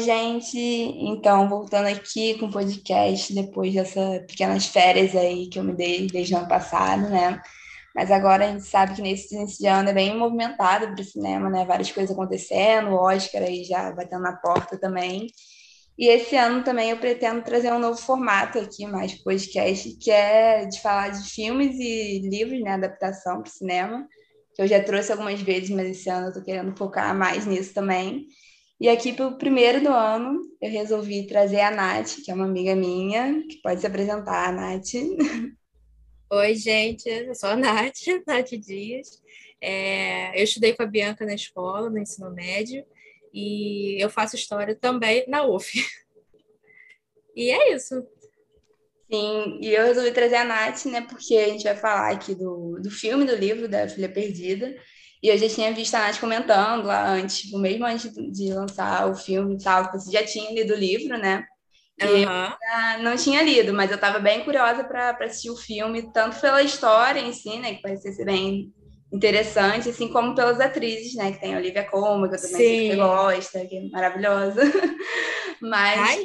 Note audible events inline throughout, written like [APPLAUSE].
Oi, gente. Então, voltando aqui com o podcast depois dessas pequenas férias aí que eu me dei desde o ano passado, né? Mas agora a gente sabe que nesse início de ano é bem movimentado para o cinema, né? Várias coisas acontecendo, o Oscar aí já batendo na porta também. E esse ano também eu pretendo trazer um novo formato aqui, mais podcast, que é de falar de filmes e livros, né? Adaptação para o cinema, que eu já trouxe algumas vezes, mas esse ano eu tô querendo focar mais nisso também. E aqui, para o primeiro do ano, eu resolvi trazer a Nath, que é uma amiga minha, que pode se apresentar, Nath. [LAUGHS] Oi, gente, eu sou a Nath, [LAUGHS] Nath Dias. É, eu estudei com a Bianca na escola, no ensino médio, e eu faço história também na UF. [LAUGHS] E é isso. Sim, e eu resolvi trazer a Nath, né, porque a gente vai falar aqui do, do filme, do livro da Filha Perdida, e eu já tinha visto a Nath comentando lá antes, tipo, mesmo antes de lançar o filme e tal, você já tinha lido o livro, né? E uhum. eu não tinha lido, mas eu estava bem curiosa para assistir o filme, tanto pela história em si, né, que parece ser bem interessante, assim como pelas atrizes, né, que tem a Olivia Colman, que eu também Sim. sei que você gosta, que é maravilhosa. [LAUGHS] Mas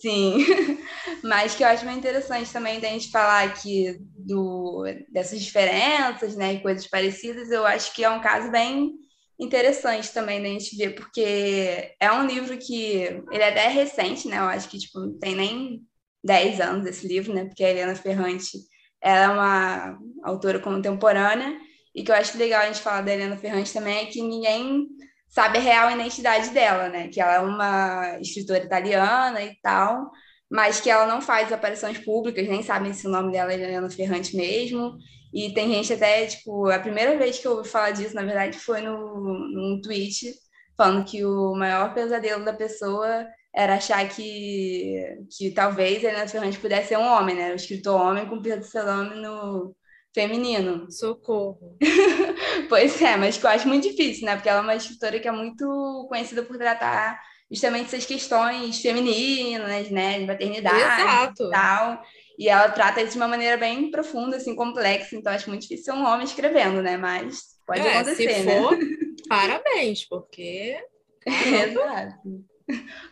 Sim, [LAUGHS] mas que eu acho bem interessante também da gente falar aqui do, dessas diferenças, né, e coisas parecidas, eu acho que é um caso bem interessante também da gente ver, porque é um livro que, ele é até recente, né, eu acho que, tipo, não tem nem 10 anos esse livro, né, porque a Helena Ferrante, ela é uma autora contemporânea, e que eu acho legal a gente falar da Helena Ferrante também é que ninguém sabe a real identidade dela, né? Que ela é uma escritora italiana e tal, mas que ela não faz aparições públicas, nem sabem se o nome dela é Helena Ferrante mesmo. E tem gente até, tipo, a primeira vez que eu ouvi falar disso, na verdade, foi no, num tweet falando que o maior pesadelo da pessoa era achar que, que talvez Helena Ferrante pudesse ser um homem, né? O escritor homem com Pedro Salame no, feminino. Socorro. [LAUGHS] pois é, mas que eu acho muito difícil, né? Porque ela é uma escritora que é muito conhecida por tratar justamente essas questões femininas, né? De maternidade Exato. e tal. E ela trata isso de uma maneira bem profunda, assim, complexa. Então, acho muito difícil ser um homem escrevendo, né? Mas pode é, acontecer, se né? for, [LAUGHS] parabéns, porque... Exato.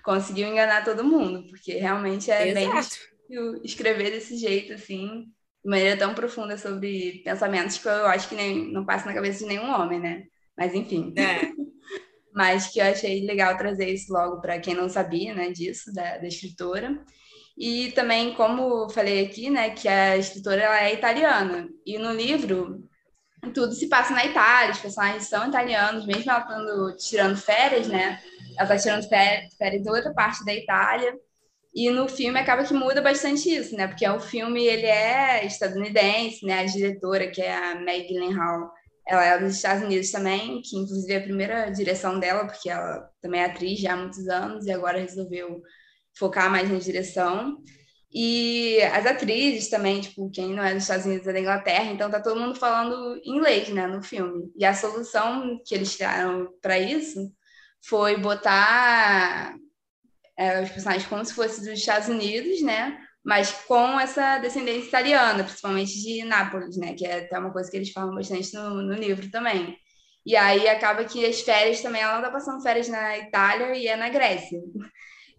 Conseguiu enganar todo mundo, porque realmente é Exato. bem difícil escrever desse jeito, assim, de maneira tão profunda sobre pensamentos que eu acho que nem, não passa na cabeça de nenhum homem, né? Mas enfim. É. [LAUGHS] Mas que eu achei legal trazer isso logo para quem não sabia, né, disso, da, da escritora. E também, como falei aqui, né, que a escritora ela é italiana. E no livro, tudo se passa na Itália, os personagens são italianos, mesmo ela estando tirando férias, né? Ela está tirando férias, férias em outra parte da Itália. E no filme acaba que muda bastante isso, né? Porque o filme ele é estadunidense, né? A diretora, que é a Meg Gyllenhaal, ela é dos Estados Unidos também, que inclusive é a primeira direção dela, porque ela também é atriz já há muitos anos e agora resolveu focar mais na direção. E as atrizes também, tipo, quem não é dos Estados Unidos é da Inglaterra, então tá todo mundo falando inglês, né, no filme. E a solução que eles tiraram para isso foi botar é, os personagens como se fossem dos Estados Unidos, né? Mas com essa descendência italiana, principalmente de Nápoles, né? Que é até uma coisa que eles falam bastante no, no livro também. E aí acaba que as férias também, ela não tá passando férias na Itália e é na Grécia.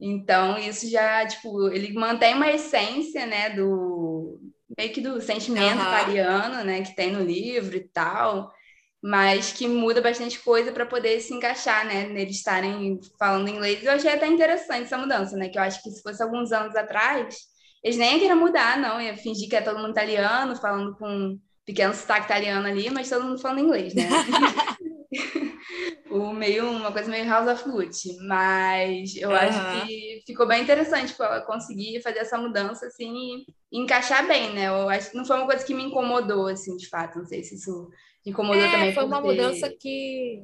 Então, isso já, tipo, ele mantém uma essência, né, do meio que do sentimento uhum. italiano, né, que tem no livro e tal mas que muda bastante coisa para poder se encaixar, né? Neles estarem falando inglês. Eu achei até interessante essa mudança, né? Que eu acho que se fosse alguns anos atrás, eles nem iam querer mudar, não. Ia fingir que é todo mundo italiano, falando com um pequeno sotaque italiano ali, mas todo mundo falando inglês, né? [LAUGHS] o meio, uma coisa meio House of Gucci. Mas eu uhum. acho que ficou bem interessante tipo, ela conseguir fazer essa mudança, assim, e encaixar bem, né? Eu acho que não foi uma coisa que me incomodou, assim, de fato. Não sei se isso incomodou é, também. Foi uma ter... mudança que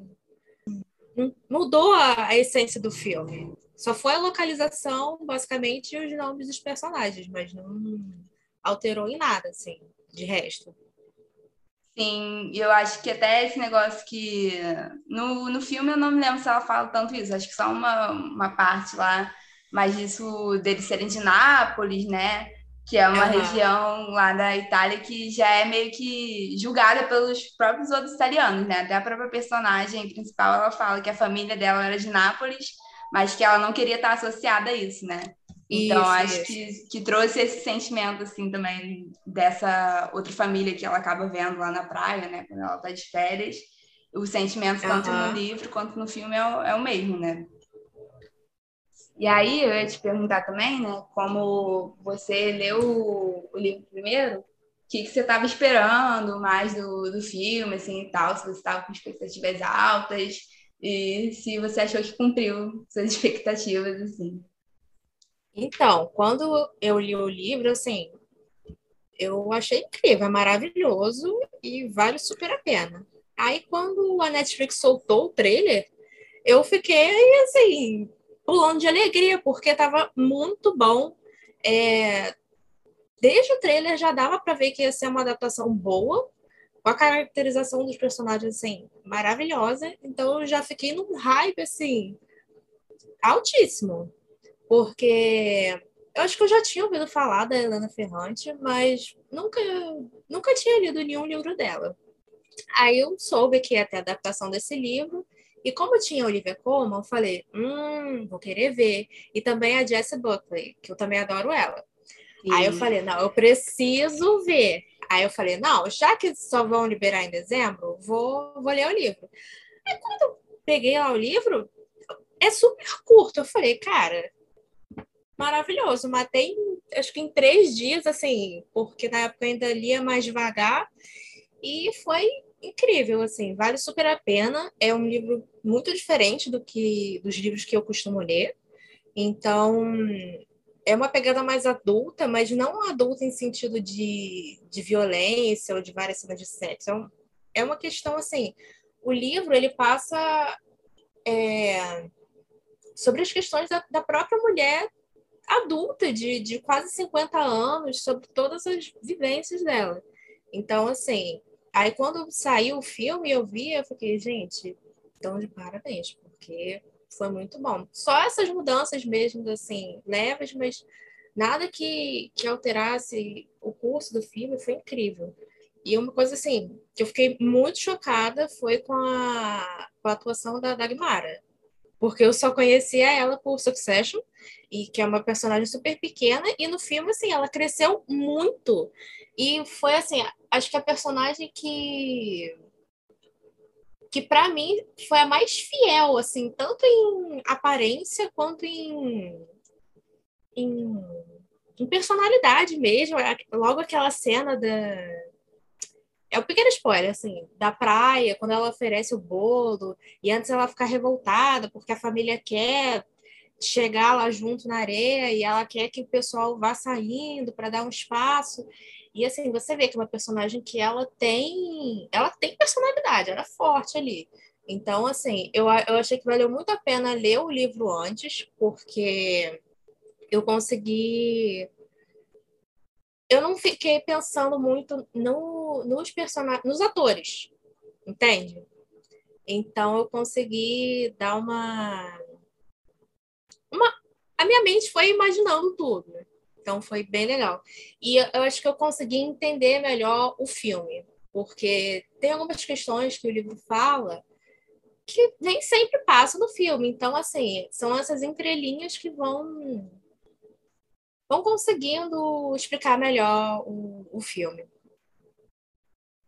mudou a, a, essência do filme. Só foi a localização, basicamente, e os nomes dos personagens, mas não alterou em nada, assim, de resto. Sim, e eu acho que até esse negócio que. No, no filme eu não me lembro se ela fala tanto isso, acho que só uma, uma parte lá, mas isso deles serem de Nápoles, né? Que é uma uhum. região lá da Itália que já é meio que julgada pelos próprios outros italianos, né? Até a própria personagem principal, ela fala que a família dela era de Nápoles, mas que ela não queria estar associada a isso, né? Então, Isso, acho isso. que, que trouxe esse sentimento, assim, também dessa outra família que ela acaba vendo lá na praia, né? Quando ela tá de férias. O sentimento, tanto Aham. no livro quanto no filme, é o, é o mesmo, né? E aí, eu ia te perguntar também, né? Como você leu o, livro primeiro, o que, que você estava esperando mais do, do filme, assim, e tal? Se você estava com expectativas altas e se você achou que cumpriu suas expectativas, assim. Então, quando eu li o livro, assim, eu achei incrível, é maravilhoso e vale super a pena. Aí, quando a Netflix soltou o trailer, eu fiquei, assim, pulando de alegria, porque estava muito bom. É, Desde o trailer já dava para ver que ia ser uma adaptação boa, com a caracterização dos personagens, assim, maravilhosa. Então, eu já fiquei num hype, assim, altíssimo. Porque eu acho que eu já tinha ouvido falar da Helena Ferrante, mas nunca, nunca tinha lido nenhum livro dela. Aí eu soube que ia ter adaptação desse livro, e como tinha Olivia Colman, eu falei, hum, vou querer ver. E também a Jessie Buckley, que eu também adoro ela. Aí eu falei, não, eu preciso ver. Aí eu falei, não, já que só vão liberar em dezembro, vou, vou ler o livro. Aí quando eu peguei lá o livro, é super curto. Eu falei, cara, maravilhoso. Matei, acho que em três dias, assim, porque na época eu ainda lia mais devagar. E foi incrível, assim, vale super a pena. É um livro muito diferente do que dos livros que eu costumo ler. Então, é uma pegada mais adulta, mas não adulta em sentido de, de violência ou de várias cenas de sexo. É, um- é uma questão assim. O livro ele passa é, sobre as questões da, da própria mulher adulta, de, de quase 50 anos, sobre todas as vivências dela. Então, assim, aí quando saiu o filme, eu vi, eu fiquei, gente, então de parabéns, porque foi muito bom. Só essas mudanças mesmo, assim, leves, mas nada que, que alterasse o curso do filme foi incrível. E uma coisa, assim, que eu fiquei muito chocada foi com a, com a atuação da Dagmara. Porque eu só conhecia ela por Succession, e que é uma personagem super pequena, e no filme, assim, ela cresceu muito. E foi, assim, acho que a personagem que que para mim foi a mais fiel, assim, tanto em aparência quanto em, em, em personalidade mesmo. Logo aquela cena da. É um pequeno spoiler, assim, da praia, quando ela oferece o bolo, e antes ela fica revoltada porque a família quer chegar lá junto na areia e ela quer que o pessoal vá saindo para dar um espaço. E assim, você vê que é uma personagem que ela tem, ela tem personalidade, ela é forte ali. Então, assim, eu, eu achei que valeu muito a pena ler o livro antes, porque eu consegui. Eu não fiquei pensando muito no, nos personagens, nos atores, entende? Então eu consegui dar uma. uma... A minha mente foi imaginando tudo. né? Então foi bem legal. E eu acho que eu consegui entender melhor o filme, porque tem algumas questões que o livro fala que nem sempre passa no filme. Então, assim, são essas entrelinhas que vão vão conseguindo explicar melhor o, o filme.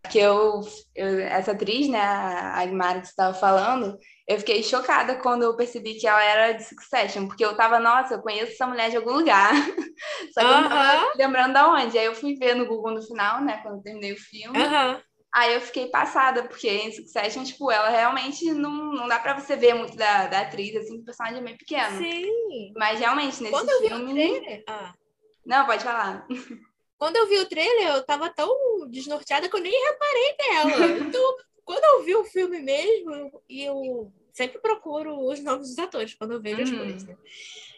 Que eu, eu, essa atriz, né, a Agmara que você estava falando, eu fiquei chocada quando eu percebi que ela era de Succession, porque eu tava, nossa, eu conheço essa mulher de algum lugar. [LAUGHS] Só que eu não tava lembrando de onde. Aí eu fui ver no Google no final, né, quando eu terminei o filme. Uhum. Aí eu fiquei passada, porque em Succession, tipo, ela realmente não, não dá pra você ver muito da, da atriz, assim, o personagem é meio pequeno. Sim. Mas realmente, nesse Quando eu vi filme. o trailer. Ah. Não, pode falar. Quando eu vi o trailer, eu tava tão desnorteada que eu nem reparei nela. [LAUGHS] Então, quando eu vi o filme mesmo, e eu sempre procuro os nomes dos atores quando eu vejo as Uhum. coisas. né?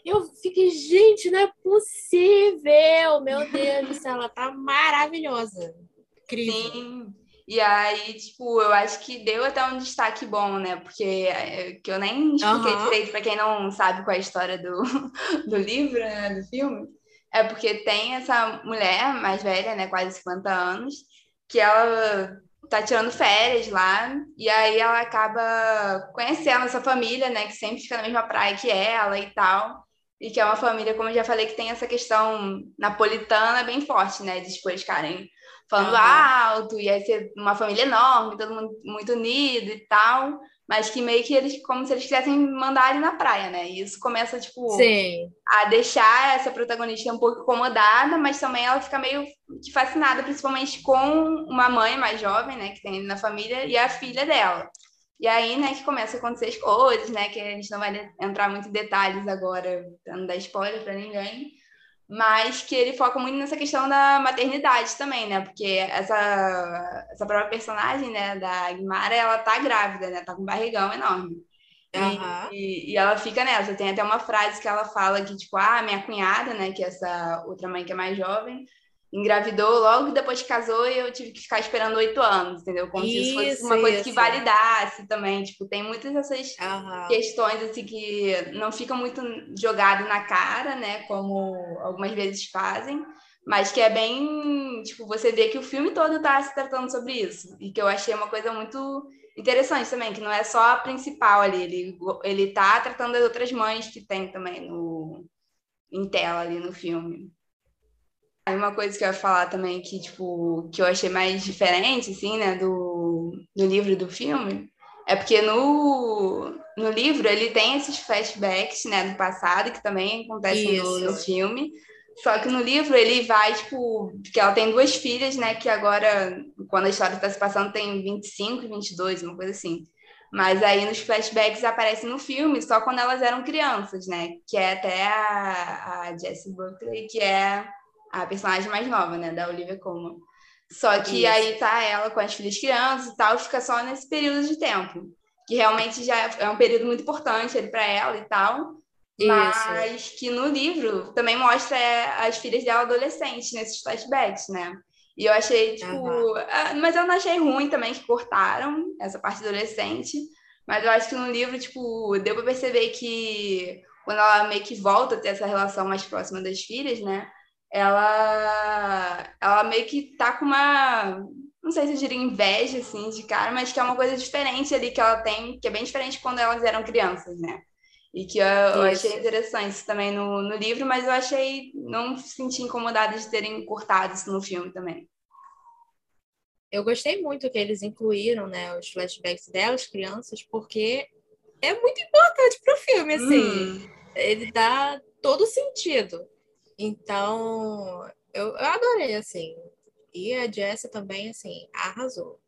Eu fiquei, gente, não é possível! Meu Deus do céu, ela tá maravilhosa. Incrível. Sim. E aí, tipo, eu acho que deu até um destaque bom, né? Porque é, que eu nem expliquei Aham. direito para quem não sabe qual é a história do, [LAUGHS] do livro, né, do filme. É porque tem essa mulher mais velha, né, quase 50 anos, que ela tá tirando férias lá, e aí ela acaba conhecendo essa família, né, que sempre fica na mesma praia que ela e tal, e que é uma família, como eu já falei, que tem essa questão napolitana bem forte, né, de tipo, eles ficarem falando uhum. alto, e aí ser uma família enorme, todo mundo muito unido e tal, mas que meio que eles, como se eles quisessem mandar ele na praia, né? E isso começa, tipo, Sim. a deixar essa protagonista um pouco incomodada, mas também ela fica meio que fascinada, principalmente com uma mãe mais jovem, né, que tem ele na família, e a filha dela. E aí, né, que começa a acontecer as coisas, né, que a gente não vai entrar muito em detalhes agora, pra não dar spoiler para ninguém, mas que ele foca muito nessa questão da maternidade também, né? Porque essa, essa própria personagem, né, da Guimara, ela tá grávida, né? Tá com um barrigão enorme. Uhum. E, e, ela fica nessa. Tem até uma frase que ela fala que, tipo, ah, minha cunhada, né, que é essa outra mãe que é mais jovem, engravidou logo depois que casou e eu tive que ficar esperando oito anos, entendeu? Como isso, se isso fosse uma coisa isso. que validasse também. Tipo, tem muitas dessas uhum. questões assim que não ficam muito jogado na cara, né? Como algumas vezes fazem, mas que é bem, tipo, você vê que o filme todo está se tratando sobre isso. E que eu achei uma coisa muito interessante também, que não é só a principal ali, ele, ele tá tratando das outras mães que tem também no, em tela ali no filme. Uma coisa que eu ia falar também que, tipo, que eu achei mais diferente, assim, né, do, do livro e do filme, é porque no, no livro ele tem esses flashbacks, né, do passado, que também acontecem no, no, filme. Só que no livro ele vai, tipo, porque ela tem duas filhas, né, que agora, quando a história está se passando, tem 25 e 22, uma coisa assim. Mas aí nos flashbacks aparecem no filme só quando elas eram crianças, né? Que é até a, a Jessie Buckley, que é a personagem mais nova, né, da Olivia Colman. Só que Isso. aí tá ela com as filhas crianças e tal, fica só nesse período de tempo, que realmente já é um período muito importante para ela e tal. Isso. Mas que no livro também mostra é, as filhas dela adolescentes nesses flashbacks, né? E eu achei, tipo. Uhum. Mas eu não achei ruim também que cortaram essa parte adolescente. Mas eu acho que no livro, tipo, deu pra perceber que quando ela meio que volta a ter essa relação mais próxima das filhas, né? Ela, ela meio que tá com uma, não sei se eu diria inveja, assim, de cara, mas que é uma coisa diferente ali que ela tem, que é bem diferente quando elas eram crianças, né? E que eu, eu achei interessante também no, no livro, mas eu achei, não senti incomodada de terem cortado isso no filme também. Eu gostei muito que eles incluíram, né, os flashbacks delas, crianças, porque é muito importante para o filme, assim. Hum. Ele dá todo sentido. Então, eu, eu adorei, assim. E a Jessie também, assim, arrasou.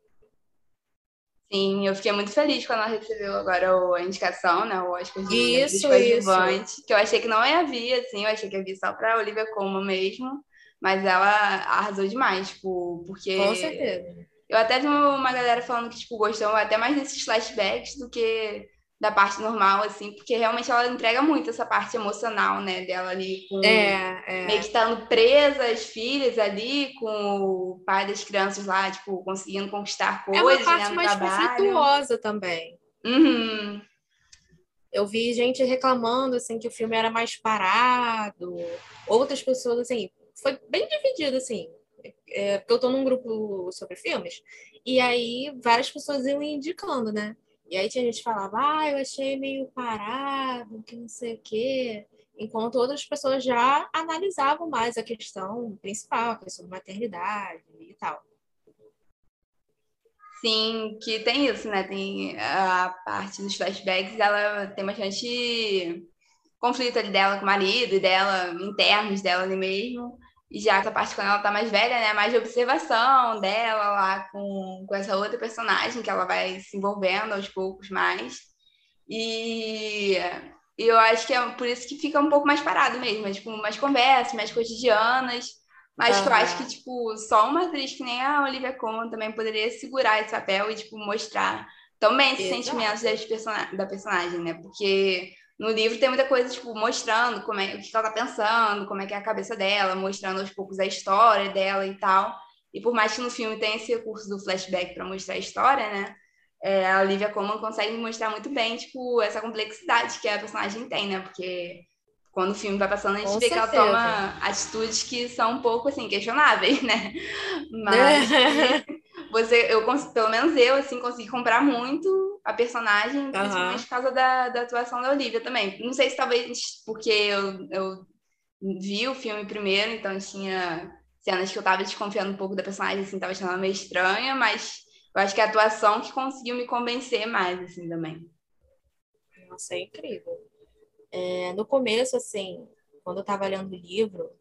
Sim, eu fiquei muito feliz quando ela recebeu agora a indicação, né? O Oscar de isso, isso. que eu achei que não havia, assim, eu achei que havia só para Olivia Colman mesmo, mas ela arrasou demais, tipo, porque... Com certeza. Eu até vi uma galera falando que, tipo, gostou até mais desses flashbacks do que da parte normal, assim, porque realmente ela entrega muito essa parte emocional, né, dela ali com é, é. meio que estando presa as filhas ali, com o pai das crianças lá, tipo, conseguindo conquistar coisas, É uma parte né, mais trabalho. conflituosa também. Uhum. Eu vi gente reclamando, assim, que o filme era mais parado, outras pessoas, assim, foi bem dividido, assim, é, porque eu tô num grupo sobre filmes, e aí várias pessoas iam indicando, né, e aí tinha gente falava, ah, eu achei meio parado, que não sei o quê. Enquanto outras pessoas já analisavam mais a questão principal, a questão da maternidade e tal. Sim, que tem isso, né? Tem a parte dos flashbacks, ela tem bastante conflito ali dela com o marido e dela, internos dela ali mesmo. E já essa parte quando ela tá mais velha, né? Mais de observação dela lá com, com essa outra personagem que ela vai se envolvendo aos poucos mais. E, e eu acho que é por isso que fica um pouco mais parado mesmo, é, tipo, mais conversas, mais cotidianas. Mas uhum. que eu acho que, tipo, só uma atriz que nem a Olivia Colman também poderia segurar esse papel e, tipo, mostrar também esses Exato. sentimentos person da personagem, né? Porque no livro tem muita coisa, tipo, mostrando como é, o que ela tá pensando, como é que é a cabeça dela, mostrando aos poucos a história dela e tal. E por mais que no filme tenha esse recurso do flashback para mostrar a história, né? É, a Olivia Colman consegue mostrar muito bem, tipo, essa complexidade que a personagem tem, né? Porque quando o filme vai passando, a gente Com vê certeza. que ela toma atitudes que são um pouco, assim, questionáveis, né? [LAUGHS] Mas, você, eu pelo menos eu, assim, consegui comprar muito a personagem, principalmente uhum. por causa da, da atuação da Olivia também. Não sei se talvez porque eu, eu vi o filme primeiro, então tinha cenas que eu tava desconfiando um pouco da personagem, assim, tava achando ela meio estranha, mas eu acho que é a atuação que conseguiu me convencer mais, assim, também. Nossa, é incrível. É, no começo, assim, quando eu tava lendo o livro,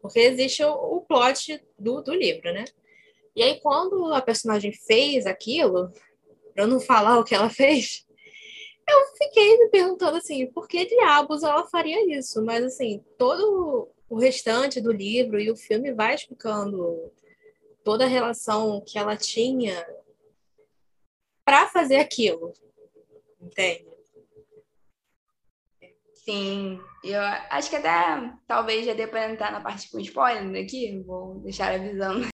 porque existe o, o plot do, do livro, né? E aí, quando a personagem fez aquilo, para não falar o que ela [LAUGHS] fez, eu fiquei me perguntando assim, por que diabos ela faria isso? Mas assim, todo o restante do livro e o filme vai explicando toda a relação que ela tinha para fazer aquilo. Entende? Sim, eu acho que até talvez já dê para entrar na parte com spoiler aqui, vou deixar avisando.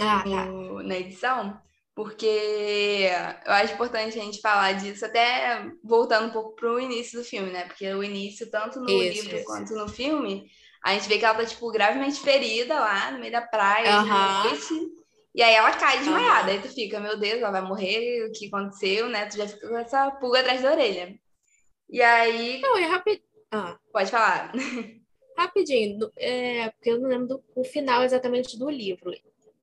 Ah, tá. no, na edição, porque eu acho importante a gente falar disso, até voltando um pouco para o início do filme, né? Porque o início, tanto no isso, livro isso. quanto no filme, a gente vê que ela tá, tipo, gravemente ferida lá no meio da praia, uhum. noite, e aí ela cai desmaiada. Uhum. Aí tu fica, meu Deus, ela vai morrer, o que aconteceu, né? Tu já fica com essa pulga atrás da orelha. E aí. Não, é rápido. Ah. Pode falar. Rapidinho, é, porque eu não lembro do o final exatamente do livro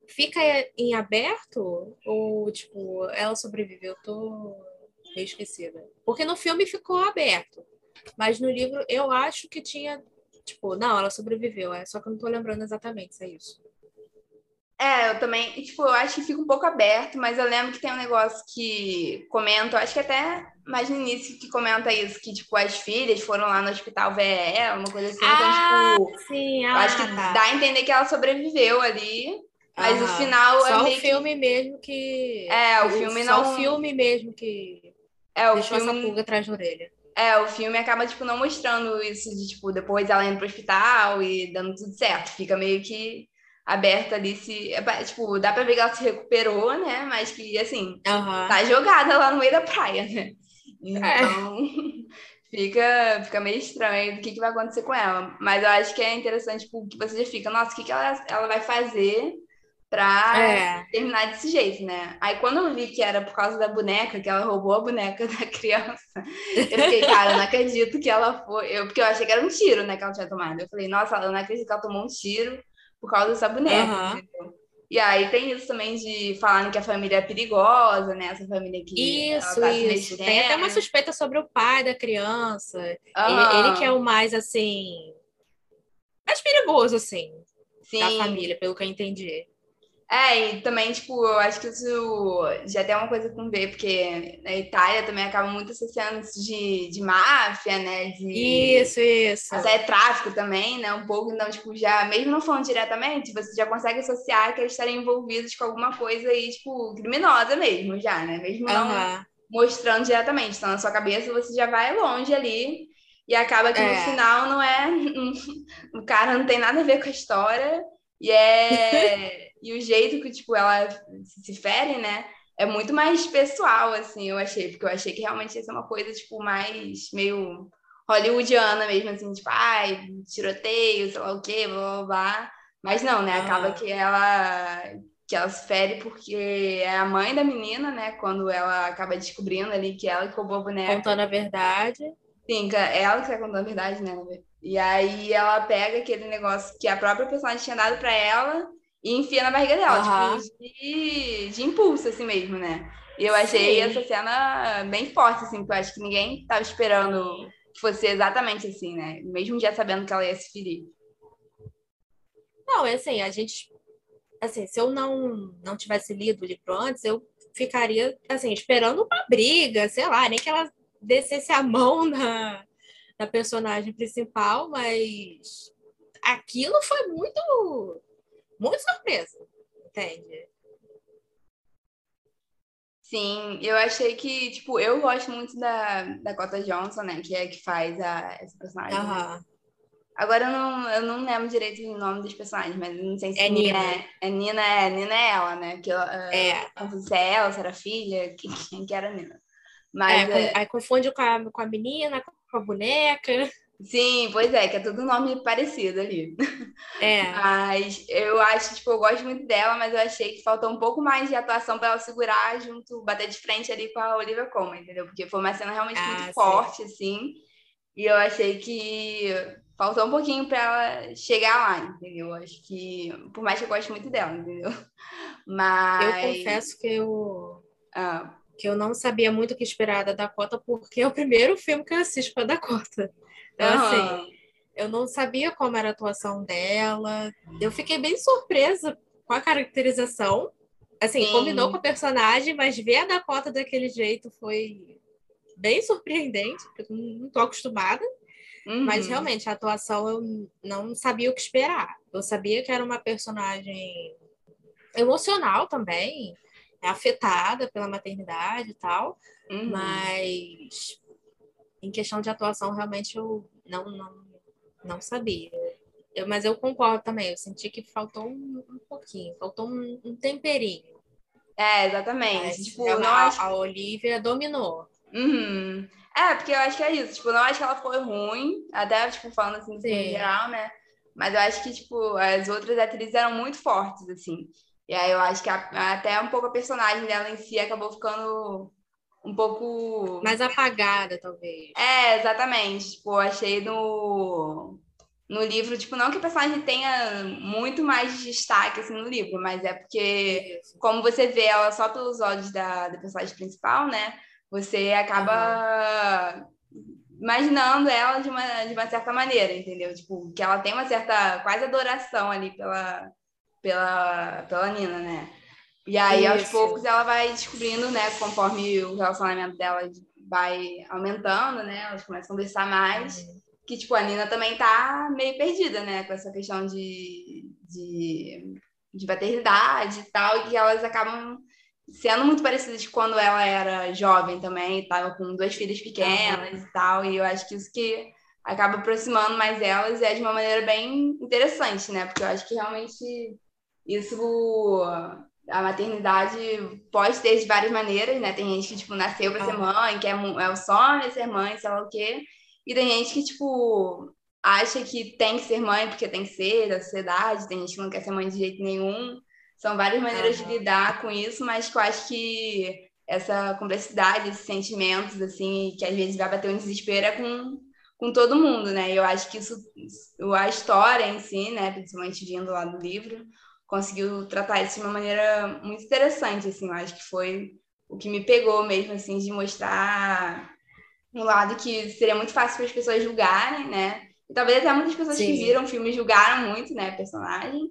fica em aberto ou, tipo, ela sobreviveu? Eu tô meio esquecida. Porque no filme ficou aberto, mas no livro eu acho que tinha, tipo, não, ela sobreviveu, é só que eu não tô lembrando exatamente se é isso. É, eu também, tipo, eu acho que fica um pouco aberto, mas eu lembro que tem um negócio que comenta, acho que até mais no início que comenta isso, que, tipo, as filhas foram lá no hospital ver ela, uma coisa assim, então, ah, então, tipo, sim, ah, eu acho que tá. dá a entender que ela sobreviveu ali, mas o final só o filme que... mesmo que é o filme só não só o filme mesmo que é o deixou filme essa pulga atrás da orelha é o filme acaba tipo não mostrando isso de tipo depois ela indo pro hospital e dando tudo certo fica meio que aberta ali se é, tipo dá para ver que ela se recuperou né mas que assim uhum. tá jogada lá no meio da praia né então é. [LAUGHS] fica, fica meio estranho do que, que vai acontecer com ela. Mas eu acho que é interessante, tipo, que você já fica, nossa, o que, que ela, ela vai fazer pra é. terminar desse jeito, né? Aí quando eu vi que era por causa da boneca, que ela roubou a boneca [LAUGHS] da criança, eu fiquei, cara, eu não acredito que ela foi. Eu, porque eu achei que era um tiro, né, que ela tinha tomado. Eu falei, nossa, eu não acredito que ela tomou um tiro por causa dessa boneca. Uhum. E aí tem isso também de falando que a família é perigosa, né? Essa família que isso, tá isso. Tem até uma suspeita sobre o pai da criança. Uhum. Ele, ele, que é o mais assim mais perigoso assim Sim. da família, pelo que eu entendi. É, e também, tipo, eu acho que isso já tem uma coisa com ver, porque na Itália também acaba muito associando isso de, de máfia, né? De, isso, isso. Até tráfico também, né? Um pouco, então, tipo, já, mesmo não falando diretamente, você já consegue associar que eles estarem envolvidos com alguma coisa aí, tipo, criminosa mesmo, já, né? Mesmo não uhum. mostrando diretamente. Então, na sua cabeça, você já vai longe ali. E acaba que é. no final não é. o [LAUGHS] cara não tem nada a ver com a história. E é. [LAUGHS] E o jeito que, tipo, ela se fere, né? É muito mais pessoal, assim, eu achei. Porque eu achei que realmente ia ser uma coisa, tipo, mais meio hollywoodiana mesmo, assim, tipo, ai, tiroteio, sei lá o quê, blá, blá, blá. Mas não, né? Acaba ah. que ela que ela se fere porque é a mãe da menina, né? Quando ela acaba descobrindo ali que ela que roubou a boneca. Contando a verdade. Sim, é ela que tá contando a verdade, né? E aí ela pega aquele negócio que a própria personagem tinha dado para ela e enfia na barriga dela, uhum. tipo, de, de impulso, assim mesmo, né? E eu achei Sim. essa cena bem forte, assim, porque eu acho que ninguém estava esperando que fosse exatamente assim, né? Mesmo já sabendo que ela ia se ferir. Não, é assim, a gente. Assim, se eu não, não tivesse lido o livro antes, eu ficaria, assim, esperando uma briga, sei lá, nem que ela descesse a mão na, na personagem principal, mas aquilo foi muito muito surpresa, entende? Sim, eu achei que, tipo, eu gosto muito da, da Cota Johnson, né? Que é que faz a, essa personagem. Uhum. Agora eu não, eu não lembro direito o nome dos personagens, mas não sei se é Nina. É, é Nina, é, Nina é ela, né? Que é. Não se é ela, se era filha, [LAUGHS] quem, que era a Nina. Mas, é, é... Aí confunde com a, com a menina, com a boneca. Sim, pois é, que é tudo nome parecido ali. É. [LAUGHS] Mas eu acho, tipo, eu gosto muito dela, mas eu achei que faltou um pouco mais de atuação para ela segurar junto, bater de frente ali com a Olivia Colman, entendeu? Porque foi uma cena realmente ah, muito sim. forte, assim. E eu achei que faltou um pouquinho para ela chegar lá, entendeu? Acho que, por mais que eu goste muito dela, entendeu? [LAUGHS] Mas. Eu confesso que eu. Ah. Que eu não sabia muito o que esperar da Dakota, porque é o primeiro filme que eu assisto com a Dakota. Então, uhum. assim, eu não sabia como era a atuação dela. Eu fiquei bem surpresa com a caracterização. Assim, Sim. combinou com a personagem, mas ver a Dakota daquele jeito foi bem surpreendente, porque eu não estou acostumada. Uhum. Mas realmente, a atuação eu não sabia o que esperar. Eu sabia que era uma personagem emocional também, afetada pela maternidade e tal, uhum. mas em questão de atuação, realmente eu não, não, não sabia. Eu, mas eu concordo também, eu senti que faltou um, um pouquinho, faltou um, um, temperinho. É, exatamente. Mas, tipo, a, Olivia dominou. Uhum. É, porque eu acho que é isso. Tipo, não acho que ela foi ruim, até, tipo, falando assim, em geral, né? Mas eu acho que, tipo, as outras atrizes eram muito fortes, assim. E aí eu acho que a, até um pouco a personagem dela em si acabou ficando um pouco. Mais apagada, talvez. É, exatamente. Tipo, achei no, no livro, tipo, não que a personagem tenha muito mais destaque assim, no livro, mas é porque, Isso. como você vê ela só pelos olhos da, da personagem principal, né? Você acaba. Uhum. Imaginando ela de uma, de uma certa maneira, entendeu? Tipo, que ela tem uma certa quase adoração ali pela, pela, pela Nina, né? E aí, Isso. aos poucos, ela vai descobrindo, né, conforme o relacionamento dela vai aumentando, né, elas começam a conversar mais, uhum. que, tipo, a Nina também tá meio perdida, né, com essa questão de, de, de paternidade e tal, e que elas acabam sendo muito parecidas quando ela era jovem também, estava com duas filhas pequenas uhum. e tal, e eu acho que isso que acaba aproximando mais elas é de uma maneira bem interessante, né, porque eu acho que realmente isso a maternidade pode ter de várias maneiras, né? Tem gente que, tipo, nasceu para ser mãe, que é, é o sonho ser mãe, sei lá o quê. E tem gente que, tipo, acha que tem que ser mãe porque tem que ser da sociedade, tem gente que não quer ser mãe de jeito nenhum. São várias maneiras uhum. de lidar com isso, mas que eu acho que essa complexidade, esses sentimentos, assim, que às vezes vai bater um desespero é com, com todo mundo, né? Eu acho que isso, a história em si, né, principalmente vindo lá do livro, conseguiu tratar isso de uma maneira muito interessante, assim, eu acho que foi o que me pegou mesmo, assim, de mostrar um lado que seria muito fácil para as pessoas julgarem, né? E talvez até muitas pessoas Sim. que viram o filme julgaram muito, né, a personagem,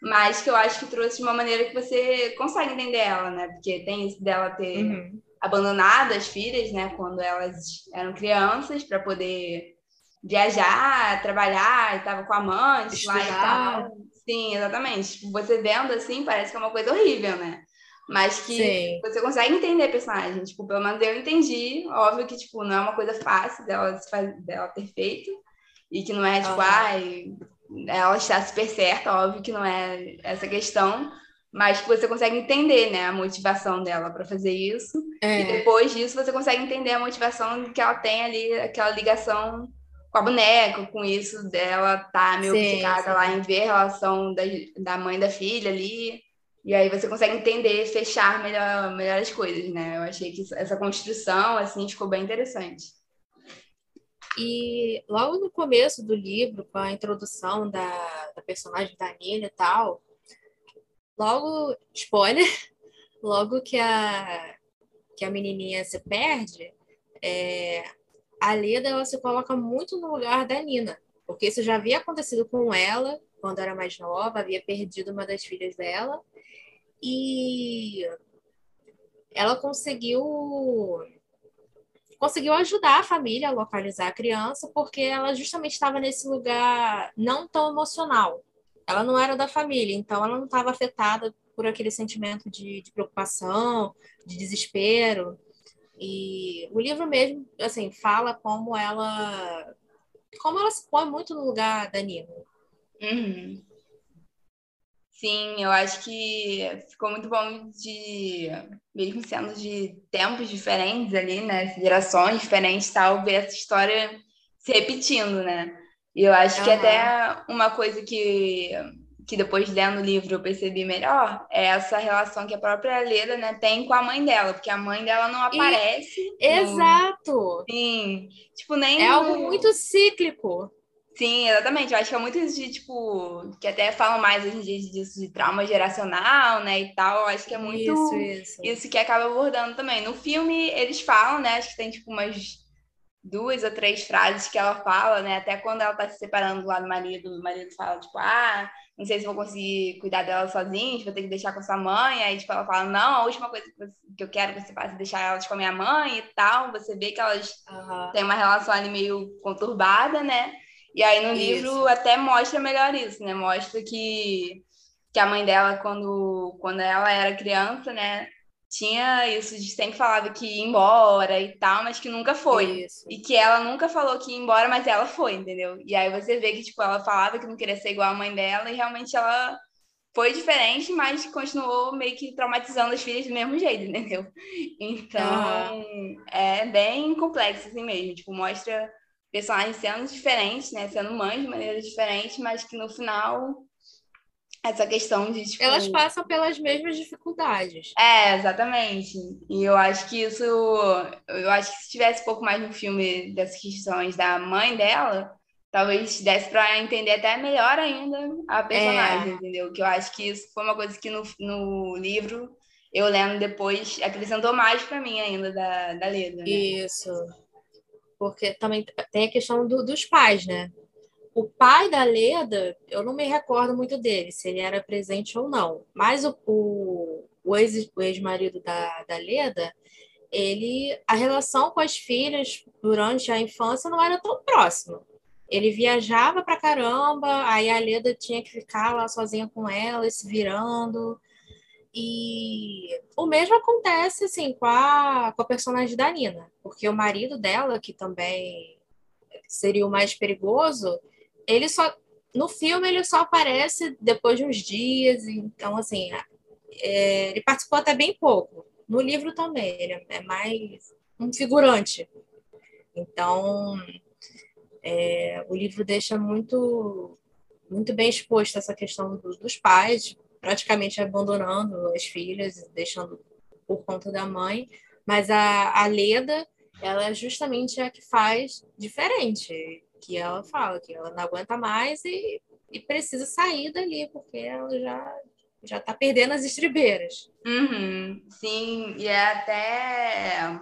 mas que eu acho que trouxe de uma maneira que você consegue entender ela, né? Porque tem isso dela ter uhum. abandonado as filhas, né, quando elas eram crianças, para poder viajar, trabalhar, e estava com a mãe, lá e tal. Sim, exatamente. Tipo, você vendo assim, parece que é uma coisa horrível, né? Mas que Sim. você consegue entender a personagem. Tipo, pelo menos eu entendi. Óbvio que, tipo, não é uma coisa fácil dela, dela ter feito. E que não é, tipo, ai, ela está super certa, óbvio que não é essa questão. Mas que você consegue entender, né, a motivação dela para fazer isso. É. E depois disso, você consegue entender a motivação que ela tem ali, aquela ligação com a boneca, com isso dela tá meio obcecada lá em ver a relação da, da mãe da filha ali. E aí você consegue entender, fechar melhor, melhor as coisas, né? Eu achei que essa construção, assim, ficou bem interessante. E logo no começo do livro, com a introdução da, da personagem da Nina e tal, logo, spoiler, [LAUGHS] logo que a, que a menininha se perde, é, a Leda ela se coloca muito no lugar da Nina, porque isso já havia acontecido com ela quando era mais nova, havia perdido uma das filhas dela e ela conseguiu conseguiu ajudar a família a localizar a criança porque ela justamente estava nesse lugar não tão emocional. Ela não era da família, então ela não estava afetada por aquele sentimento de, de preocupação, de desespero. E o livro mesmo, assim, fala como ela como ela se põe muito no lugar da Nina. Uhum. Sim, eu acho que ficou muito bom de, mesmo sendo de tempos diferentes ali, né, gerações diferentes tal, ver essa história se repetindo, né? E eu acho uhum. que até uma coisa que, que depois lendo o livro eu percebi melhor é essa relação que a própria Leda né, tem com a mãe dela, porque a mãe dela não aparece. E... No... Exato! Sim. Tipo, nem. É no... algo muito cíclico. Sim, exatamente. Eu acho que é muito isso de, tipo, que até falam mais hoje em dia disso de trauma geracional, né, e tal. Eu acho que é muito isso, isso. isso que acaba abordando também. No filme, eles falam, né, acho que tem, tipo, umas duas ou três frases que ela fala, né, até quando ela tá se separando lá do marido, o marido fala, tipo, ah, não sei se vou conseguir cuidar dela sozinha, vou ter que deixar com a sua mãe. Aí, tipo, ela fala, não, a última coisa que eu quero que você faça é deixar elas com a minha mãe e tal. Você vê que elas uhum. têm uma relação ali meio conturbada, né? E aí no isso. livro até mostra melhor isso, né? Mostra que, que a mãe dela, quando, quando ela era criança, né? Tinha isso de sempre falava que ia embora e tal, mas que nunca foi. Isso. E que ela nunca falou que ia embora, mas ela foi, entendeu? E aí você vê que, tipo, ela falava que não queria ser igual a mãe dela e realmente ela foi diferente, mas continuou meio que traumatizando as filhas do mesmo jeito, [LAUGHS] entendeu? Então, uhum. é bem complexo assim mesmo. Tipo, mostra personagens sendo diferentes, né? Sendo mães de maneira diferente, mas que no final essa questão de tipo... elas passam pelas mesmas dificuldades. É, exatamente. E eu acho que isso, eu acho que se tivesse um pouco mais no filme dessas questões da mãe dela, talvez desse para entender até melhor ainda a personagem, é. entendeu? Que eu acho que isso foi uma coisa que no, no livro eu lendo depois acrescentou mais para mim ainda da, da Leda. Né? Isso porque também tem a questão do, dos pais, né? O pai da Leda, eu não me recordo muito dele, se ele era presente ou não, mas o, o, o ex-marido ex da, da Leda, ele, a relação com as filhas durante a infância não era tão próxima. Ele viajava pra caramba, aí a Leda tinha que ficar lá sozinha com ela, se virando. E o mesmo acontece assim com a, com a personagem da Nina, porque o marido dela, que também seria o mais perigoso, ele só no filme ele só aparece depois de uns dias, então assim, é, ele participou até bem pouco. No livro também, ele é mais um figurante. Então, é, o livro deixa muito muito bem exposto essa questão do, dos pais, praticamente abandonando as filhas, deixando por conta da mãe. Mas a, a Leda, ela é justamente a que faz diferente, que ela fala que ela não aguenta mais e, e precisa sair dali, porque ela já já está perdendo as estribeiras. Uhum, sim, e é até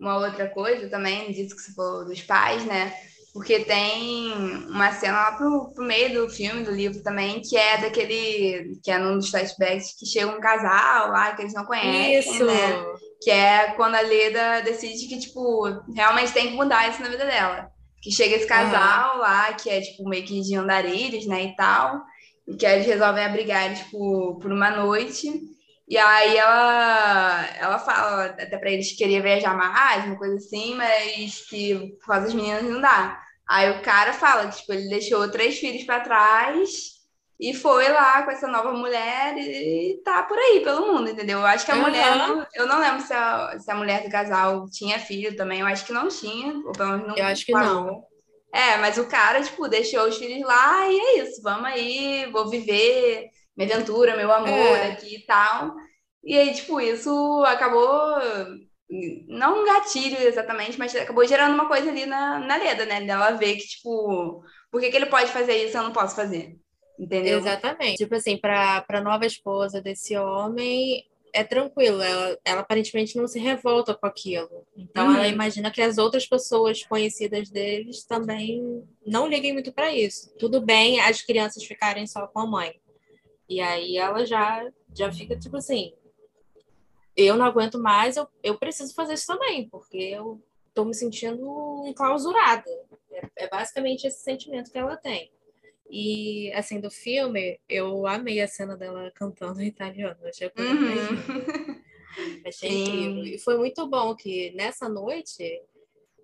uma outra coisa também, disso que você falou dos pais, né? porque tem uma cena lá pro, pro meio do filme, do livro também, que é daquele, que é num dos flashbacks, que chega um casal lá que eles não conhecem, Isso. né? Que é quando a Leda decide que, tipo, realmente tem que mudar isso na vida dela. Que chega esse casal uhum. lá, que é, tipo, meio que de andarilhos, né, e tal, e que eles resolvem abrigar, tipo, por uma noite. E aí ela, ela fala até para eles que queria viajar mais, uma coisa assim, mas que por causa das meninas não dá. Aí o cara fala que tipo, ele deixou três filhos para trás e foi lá com essa nova mulher e tá por aí pelo mundo, entendeu? Eu acho que a uhum. mulher, eu não lembro se a, se a mulher do casal tinha filho também, eu acho que não tinha, ou pelo menos não. Eu acho que falou. não. É, mas o cara, tipo, deixou os filhos lá e é isso, vamos aí, vou viver minha aventura, meu amor é. aqui e tal. E aí, tipo, isso acabou, não um gatilho exatamente, mas acabou gerando uma coisa ali na, na Leda, né? Dela ver que, tipo, por que, que ele pode fazer isso e eu não posso fazer? Entendeu? Exatamente. Tipo assim, para a nova esposa desse homem, é tranquilo, ela, ela aparentemente não se revolta com aquilo. Então uhum. ela imagina que as outras pessoas conhecidas deles também não liguem muito para isso. Tudo bem as crianças ficarem só com a mãe. E aí ela já, já fica tipo assim: eu não aguento mais, eu, eu preciso fazer isso também, porque eu estou me sentindo enclausurada. É, é, basicamente esse sentimento que ela tem. E, assim, do filme, eu amei a cena dela cantando em [LAUGHS] italiano. Achei, uhum. [LAUGHS] Achei incrível. E foi muito bom que nessa noite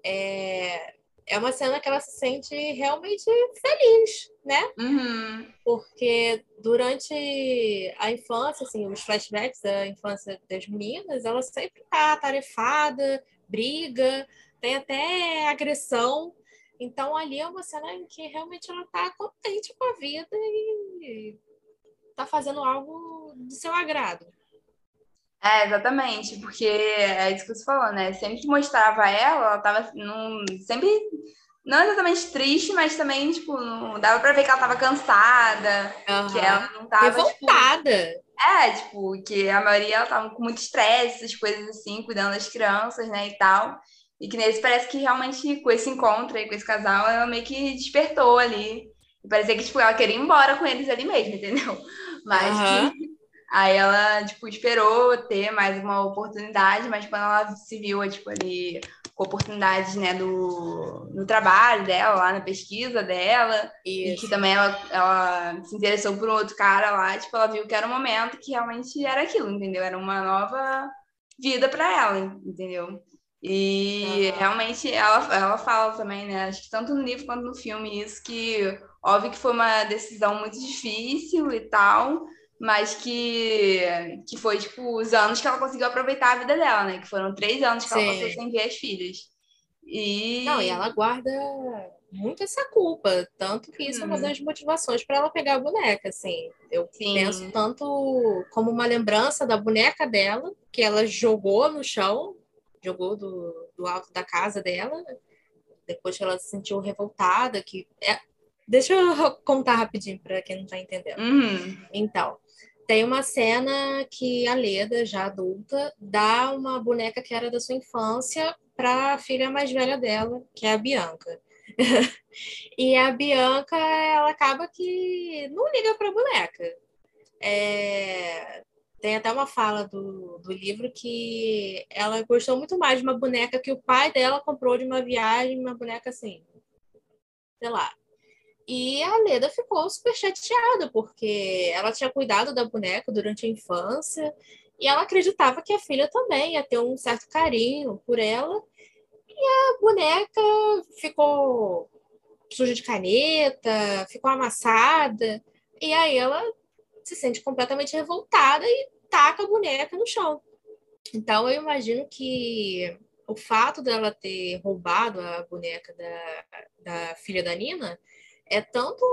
é, é uma cena que ela se sente realmente feliz, né? Uhum. Porque durante a infância, assim, os flashbacks da infância das meninas, ela sempre tá atarefada, briga, tem até agressão. Então ali é uma cena em que realmente ela tá contente com a vida e tá fazendo algo de seu agrado. É, exatamente, porque é isso que você falou, né? Sempre que mostrava ela, ela tava num, sempre não exatamente triste, mas também, tipo, não dava pra ver que ela tava cansada, uhum. que ela não tava. Revoltada. Tipo, é, tipo, que a maioria ela tava com muito estresse, essas coisas assim, cuidando das crianças, né, e tal. E que nesse parece que realmente com esse encontro aí, com esse casal, ela meio que despertou ali. E parecia que, tipo, ela queria ir embora com eles ali mesmo, entendeu? [LAUGHS] Mas uhum. que Aí ela, tipo, esperou ter mais uma oportunidade, mas quando ela se viu, tipo, ali com oportunidades, né, do, no trabalho dela, lá na pesquisa dela, Isso. e que também ela, ela se interessou por um outro cara lá, tipo, ela viu que era um momento que realmente era aquilo, entendeu? Era uma nova vida para ela, entendeu? E uhum. realmente ela, ela fala também, né? Acho que tanto no livro quanto no filme, isso que óbvio que foi uma decisão muito difícil e tal, mas que, que foi, tipo, os anos que ela conseguiu aproveitar a vida dela, né? Que foram três anos que Sim. ela passou sem ver as filhas. E... Não, e ela guarda muito essa culpa, tanto que isso hum. é uma uhum. das motivações para ela pegar a boneca, assim. Eu Sim. penso tanto como uma lembrança da boneca dela, que ela jogou no chão, jogou do, do alto da casa dela, depois que ela se sentiu revoltada, que é... Deixa eu [LAUGHS] contar rapidinho para quem não está entendendo. Uhum. Então, tem uma cena que a Leda, já adulta, dá uma boneca que era da sua infância para a filha mais velha dela, que é a Bianca. [LAUGHS] e a Bianca, ela acaba que não liga para a boneca. É... Tem até uma fala do, do livro que ela gostou muito mais de uma boneca que o pai dela comprou de uma viagem, uma boneca assim, sei lá, e a Leda ficou super chateada, porque ela tinha cuidado da boneca durante a infância e ela acreditava que a filha também ia ter um certo carinho por ela. E a boneca ficou suja de caneta, ficou amassada. E aí ela se sente completamente revoltada e taca a boneca no chão. Então eu imagino que o fato dela ter roubado a boneca da, da filha da Nina é tanto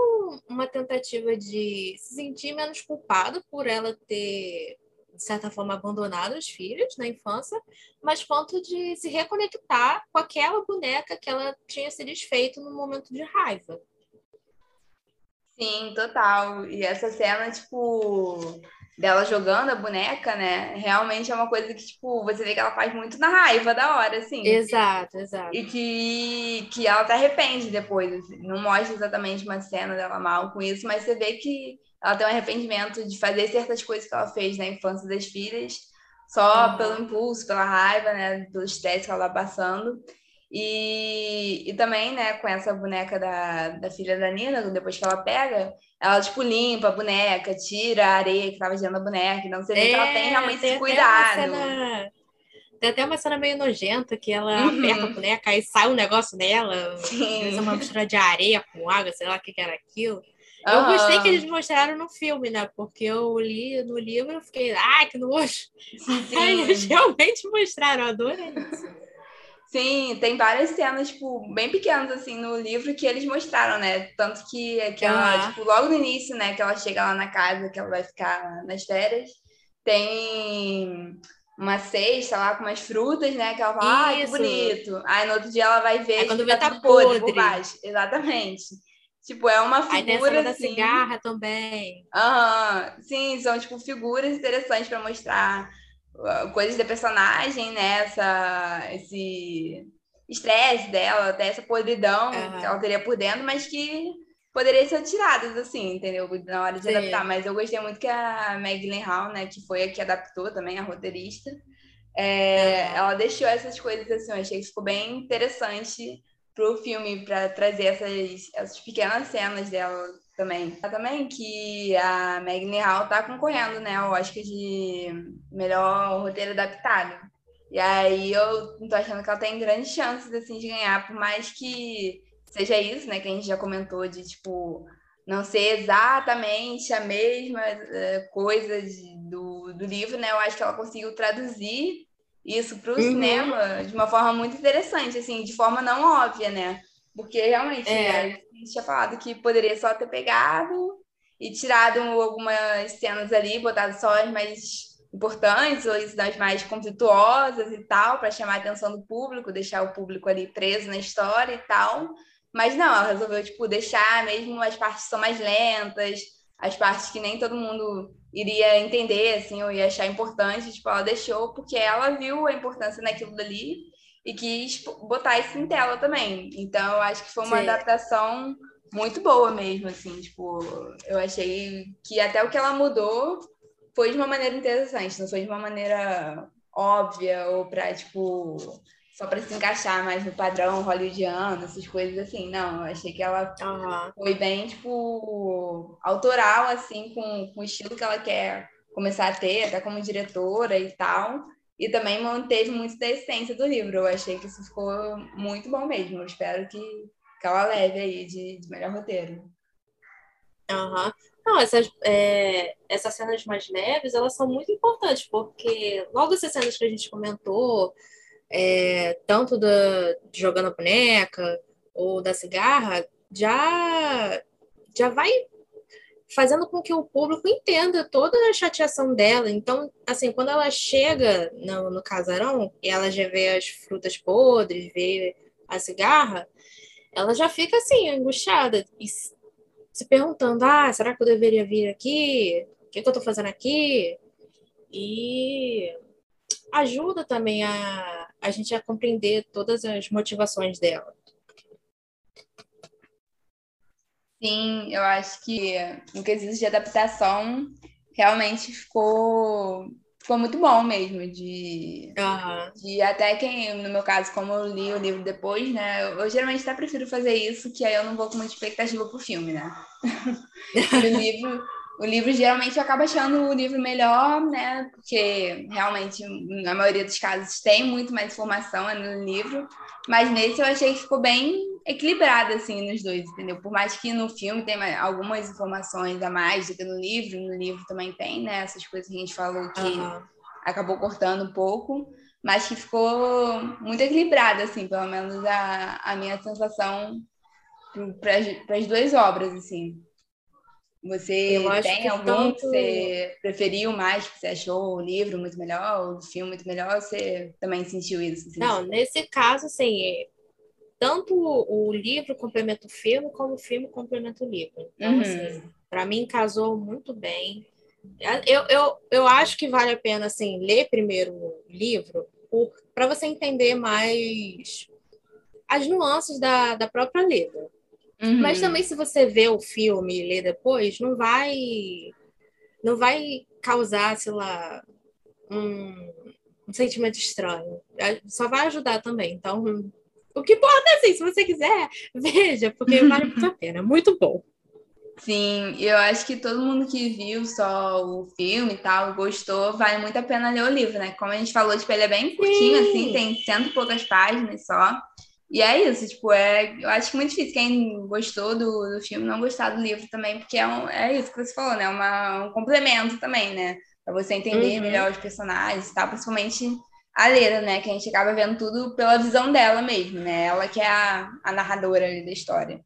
uma tentativa de se sentir menos culpada por ela ter, de certa forma, abandonado os filhos na infância, mas quanto de se reconectar com aquela boneca que ela tinha se desfeito no momento de raiva. Sim, total. E essa cena, tipo, dela jogando a boneca, né? Realmente é uma coisa que, tipo, você vê que ela faz muito na raiva da hora, assim. Exato, exato. E que, que ela até arrepende depois, assim. Não mostra exatamente uma cena dela mal com isso, mas você vê que ela tem um arrependimento de fazer certas coisas que ela fez na infância das filhas, só uhum. pelo impulso, pela raiva, né? Pelo estresse que ela tá passando. E, e também, né, com essa boneca da, da filha da Nina, depois que ela pega, ela, tipo, limpa a boneca, tira a areia que tava girando a boneca. Então, você vê é, que ela tem é, realmente tem esse cuidado. Cena... Tem até uma cena meio nojenta que ela uhum. aperta a boneca e sai um negócio dela. Sim. Uma mistura de areia com água, sei lá o que, que era aquilo. Eu uhum. gostei que eles mostraram no filme, né? Porque eu li no livro e fiquei, ah, que nojo. Sim. [LAUGHS] Aí eles realmente mostraram, eu adorei isso. Sim, tem várias cenas, tipo, bem pequenas, assim, no livro que eles mostraram, né? Tanto que, que ela, tipo, logo no início, né, que ela chega lá na casa, que ela vai ficar nas férias, tem uma cesta lá com umas frutas, né? Que ela fala, ah, que bonito. Aí no outro dia ela vai ver. Aí quando vê tá, tá podre, baixo. Exatamente. Tipo, é uma figura. Aí assim... da cigarra também. Aham. Uhum. Sim, são, tipo, figuras interessantes para mostrar coisas da personagem, né? Essa, esse estresse dela, até essa podridão uhum. que ela teria por dentro, mas que poderia ser tiradas, assim, entendeu? Na hora de Sim. adaptar. Mas eu gostei muito que a Meg Hall, né, que foi a que adaptou também, a roteirista, é, uhum. ela deixou essas coisas assim, eu achei que ficou bem interessante pro filme, para trazer essas, essas pequenas cenas dela também. Também que a Meg Hall tá concorrendo, né, ao Oscar de melhor roteiro adaptado. E aí eu tô achando que ela tem grandes chances, assim, de ganhar, por mais que seja isso, né, que a gente já comentou, de, tipo, não ser exatamente a mesma uh, coisa de, do, do livro, né, eu acho que ela conseguiu traduzir isso para o uhum. cinema de uma forma muito interessante, assim, de forma não óbvia, né, Porque realmente é. a gente tinha falado que poderia só ter pegado e tirado algumas cenas ali, botado só as mais importantes ou as mais conflituosas e tal, para chamar a atenção do público, deixar o público ali preso na história e tal. Mas não, ela resolveu tipo deixar mesmo as partes que são mais lentas, as partes que nem todo mundo iria entender assim ou ia achar importante, tipo, ela deixou porque ela viu a importância naquilo dali e quis botar isso em tela também. Então, eu acho que foi uma Sim. adaptação muito boa mesmo, assim, tipo, eu achei que até o que ela mudou foi de uma maneira interessante, não foi de uma maneira óbvia ou para tipo só para se encaixar mais no padrão hollywoodiano, essas coisas assim. Não, eu achei que ela uhum. foi bem tipo autoral assim com, com o estilo que ela quer começar a ter, até como diretora e tal. E também manteve muito da essência do livro. Eu achei que isso ficou muito bom mesmo. Eu espero que, ela leve aí de, de melhor roteiro. Aham. Uhum. Não, essas, é, essas cenas mais leves, elas são muito importantes, porque logo essas cenas que a gente comentou, é, tanto da, de jogando a boneca ou da cigarra, já, já vai fazendo com que o público entenda toda a chateação dela. Então, assim, quando ela chega no, no casarão e ela já vê as frutas podres, vê a cigarra, ela já fica assim, angustiada. E se perguntando: ah, será que eu deveria vir aqui? O que, que eu estou fazendo aqui? E ajuda também a, a gente a compreender todas as motivações dela. Sim, eu acho que no quesito de adaptação realmente ficou ficou muito bom mesmo, de, uhum. de até quem, no meu caso, como eu li o livro depois, né? Eu, eu, geralmente até prefiro fazer isso, que aí eu não vou com muita expectativa pro filme, né? [LAUGHS] o livro, o livro geralmente eu acabo achando o livro melhor, né? Porque realmente, na maioria dos casos, tem muito mais informação no livro, mas nesse eu achei que ficou bem equilibrado, assim, nos dois, entendeu? Por mais que no filme tenha algumas informações a mais do que no livro, no livro também tem, né? Essas coisas que a gente falou que uhum. acabou cortando um pouco, mas que ficou muito equilibrado, assim, pelo menos a, a minha sensação para as duas obras, assim. Você tem algum tanto... que você preferiu mais, que você achou o livro muito melhor, o filme muito melhor? Você também sentiu isso? Assim? Não, nesse caso, assim, tanto o livro complementa o filme, como o filme complementa o livro. Então, uhum. assim, para mim casou muito bem. Eu, eu, eu acho que vale a pena, assim, ler primeiro o livro para você entender mais as nuances da, da própria letra. Uhum. Mas também se você vê o filme e lê depois, não vai não vai causar, sei lá, um, um sentimento estranho. É, só vai ajudar também. Então, o que importa é assim, se você quiser, [LAUGHS] veja, porque vale muito a [LAUGHS] pena. Muito bom. Sim, eu acho que todo mundo que viu só o filme e tal, gostou, vale muito a pena ler o livro, né? Como a gente falou, tipo, ele é bem curtinho, Sim. assim, tem cento e poucas páginas só. E é isso, tipo, é, eu acho que é muito difícil quem gostou do, do filme não gostar do livro também, porque é, um, é isso que você falou, né? Uma, um complemento também, né? Para você entender uhum. melhor os personagens e tal, principalmente a Lera, né? Que a gente acaba vendo tudo pela visão dela mesmo, né? Ela que é a, a narradora ali da história.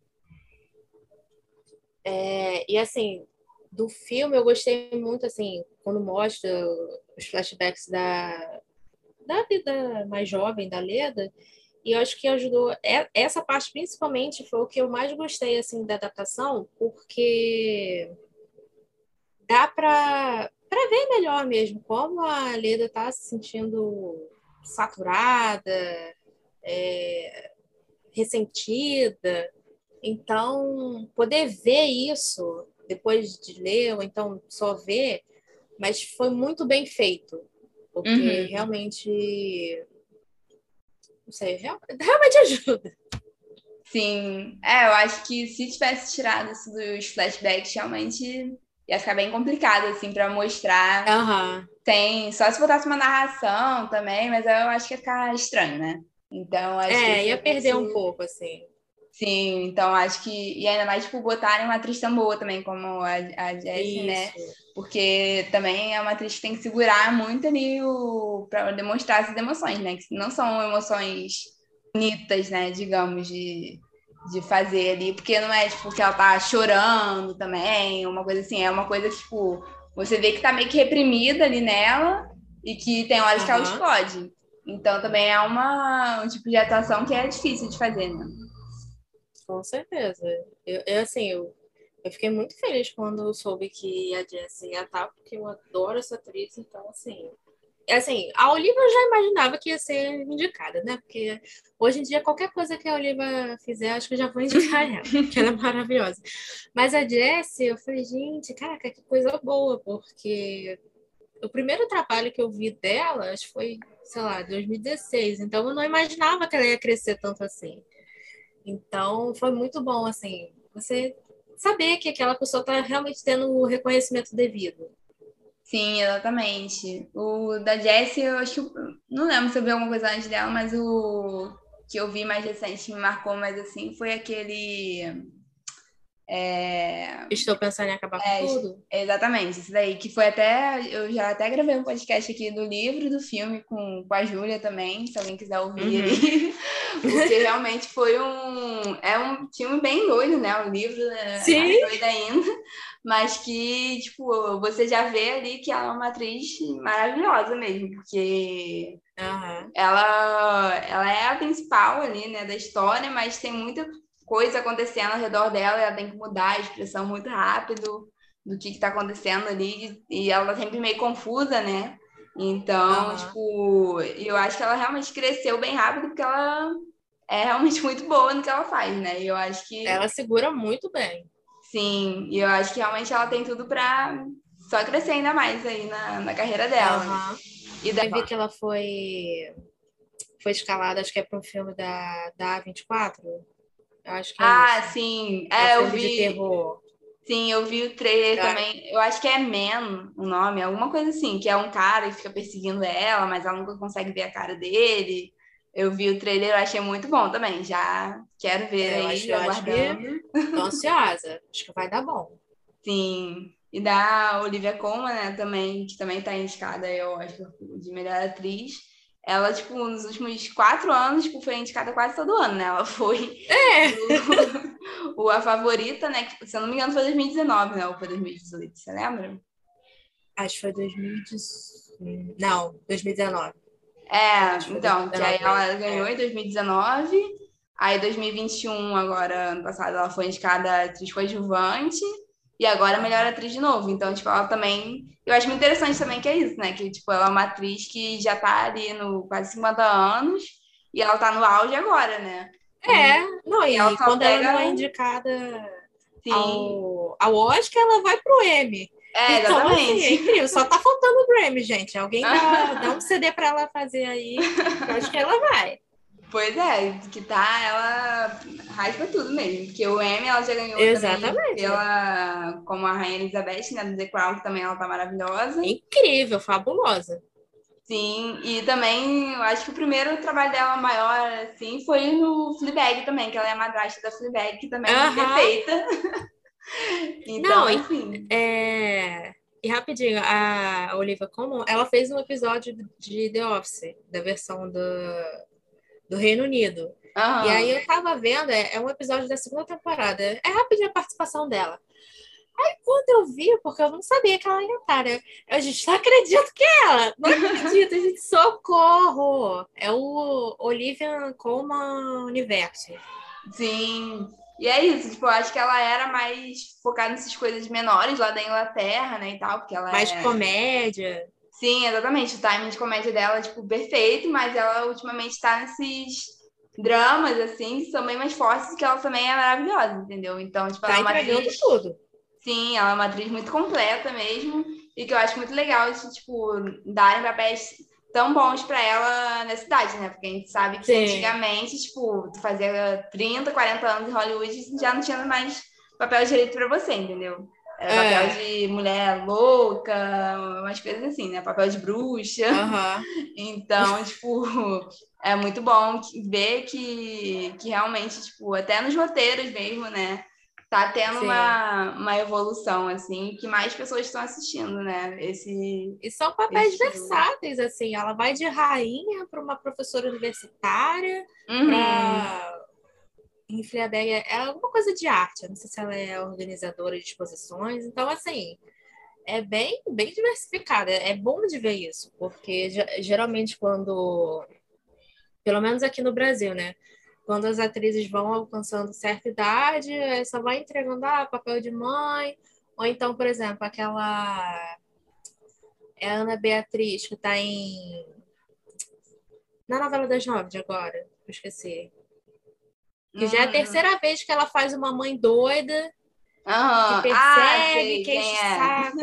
É, e assim, do filme eu gostei muito, assim, quando mostra os flashbacks da, da vida mais jovem da Leda, e eu acho que ajudou. É, essa parte, principalmente, foi o que eu mais gostei assim da adaptação, porque dá para para ver melhor mesmo como a Leda está se sentindo saturada, é, ressentida. Então, poder ver isso depois de ler, ou então só ver, mas foi muito bem feito, porque uhum. realmente não sei, realmente [LAUGHS] ajuda. Sim, é, eu acho que se tivesse tirado isso dos flashbacks, realmente ia ficar bem complicado, assim, para mostrar. Uhum. Tem, só se botasse uma narração também, mas eu acho que ia ficar estranho, né? Então, acho é, ia perder um pouco, assim. Sim, então acho que. E ainda mais, tipo, botarem uma atriz tão boa também, como a, a Jessie, né? Porque também é uma atriz que tem que segurar muito ali o... para demonstrar essas emoções, né? Que não são emoções bonitas, né? Digamos, de, de fazer ali, porque não é tipo que ela tá chorando também, uma coisa assim, é uma coisa tipo, você vê que tá meio que reprimida ali nela e que tem horas uhum. que ela explode. Então também é uma, um tipo de atuação que é difícil de fazer, né? Com certeza. Eu, eu assim, eu, eu fiquei muito feliz quando soube que a Jessie ia estar, porque eu adoro essa atriz, então assim, assim, a Oliva eu já imaginava que ia ser indicada, né? Porque hoje em dia, qualquer coisa que a Oliva fizer, acho que eu já vou indicar ela, [LAUGHS] que ela é maravilhosa. Mas a Jessie, eu falei, gente, caraca, que coisa boa, porque o primeiro trabalho que eu vi dela, acho que foi, sei lá, 2016, então eu não imaginava que ela ia crescer tanto assim. Então, foi muito bom, assim, você saber que aquela pessoa está realmente tendo o reconhecimento devido. Sim, exatamente. O da Jessie, eu acho que. Não lembro se eu vi alguma coisa antes dela, mas o que eu vi mais recente me marcou mais assim foi aquele. É... Estou pensando em acabar é, com tudo. Exatamente, isso daí. Que foi até. Eu já até gravei um podcast aqui do livro e do filme com, com a Júlia também, se alguém quiser ouvir uhum. [LAUGHS] Porque realmente foi um. É um filme bem doido, né? O livro é Sim. mais doido ainda mas que, tipo, você já vê ali que ela é uma atriz maravilhosa mesmo, porque uhum. ela, ela é a principal ali, né, da história, mas tem muita coisa acontecendo ao redor dela, ela tem que mudar a expressão muito rápido do que está acontecendo ali, e ela tá sempre meio confusa, né? Então, uhum. tipo, eu acho que ela realmente cresceu bem rápido, porque ela é realmente [LAUGHS] muito boa no que ela faz, né? E eu acho que. Ela segura muito bem. Sim, e eu acho que realmente ela tem tudo para só crescer ainda mais aí na, na carreira dela. Uhum. E daí... Eu vi que ela foi foi escalada, acho que é para um filme da, da A24. Eu acho que é Ah, isso. sim. É, é eu vi. De terror. Sim, eu vi o trailer também. Eu acho que é Man o nome, alguma coisa assim, que é um cara que fica perseguindo ela, mas ela nunca consegue ver a cara dele. Eu vi o trailer, eu achei muito bom também. Já quero ver eu aí, acho, aguardando. Tô ansiosa. acho que vai dar bom. Sim. E da Olivia Colman, né, também, que também tá indicada, eu acho, de melhor atriz. Ela, tipo, nos últimos quatro anos, tipo, foi indicada quase todo ano, né? Ela foi é. o, [LAUGHS] o, a favorita, né? Que, se eu não me engano, foi 2019, né? Ou foi 2018, você lembra? Acho que foi 2018. Não, 2019. É, então, que aí ela ganhou em 2019, aí 2021, agora, ano passado, ela foi indicada atriz coadjuvante, e agora melhor atriz de novo. Então, tipo, ela também. Eu acho muito interessante também que é isso, né? Que, tipo, ela é uma atriz que já tá ali no quase 50 anos, e ela tá no auge agora, né? É, não, e, ela quando pega... ela não é indicada Sim. ao, ao Oscar, ela vai pro M. É, então, exatamente. Assim, é incrível. Só tá faltando o Grammy, gente. Alguém dá, [LAUGHS] dá um CD para ela fazer aí. Eu acho que ela vai. Pois é, que tá, ela raspa tudo mesmo. Porque o Emmy ela já ganhou Exatamente. pela, como a Rainha Elizabeth, né? Do The Crown, que também ela tá maravilhosa. Incrível, fabulosa. Sim, e também eu acho que o primeiro trabalho dela maior, assim, foi no Fleabag também, que ela é a madrasta da Fleabag, que também é perfeita. [LAUGHS] então, Não, enfim. É... E rapidinho, a Olivia Colman, ela fez um episódio de The Office, da versão do, do Reino Unido. Uhum. E aí eu tava vendo, é, é, um episódio da segunda temporada. É rapidinho a participação dela. Aí quando eu vi, porque eu não sabia que ela ia estar, né? Eu, gente, não acredito que é ela! Não acredito, [LAUGHS] gente, socorro! É o Olivia Colman Universo. Sim. E é isso, tipo, eu acho que ela era mais focada nessas coisas menores lá da Inglaterra, né, e tal, porque ela Mais é... comédia. Sim, exatamente, o timing de comédia dela, tipo, perfeito, mas ela ultimamente tá nesses dramas, assim, que são bem mais fortes, que ela também é maravilhosa, entendeu? Então, tipo, tá ela é uma atriz... tudo. Sim, ela é uma atriz muito completa mesmo, e que eu acho muito legal, de, tipo, darem papéis tão bons para ela na cidade, né? Porque a gente sabe que Sim. antigamente, tipo, tu fazia 30, 40 anos em Hollywood já não tinha mais papel direito para você, entendeu? Era é. papel de mulher louca, umas coisas assim, né? Papel de bruxa. Uhum. [LAUGHS] Então, tipo, é muito bom ver que, que realmente, tipo, até nos roteiros mesmo, né? Tá tendo uma, uma evolução, assim, que mais pessoas estão assistindo, né? Esse, e são papéis versáteis, assim, ela vai de rainha para uma professora universitária, uhum. para em é alguma coisa de arte. Eu não sei se ela é organizadora de exposições. Então, assim, é bem, bem diversificada. É bom de ver isso, porque geralmente quando, pelo menos aqui no Brasil, né? Quando as atrizes vão alcançando certa idade, só vai entregando ah, papel de mãe, ou então, por exemplo, aquela é a Ana Beatriz, que está em. Na novela das nove de agora, eu esqueci. Que já é a terceira vez que ela faz uma mãe doida, uhum. que ah, persegue, ah, que enche é. saco.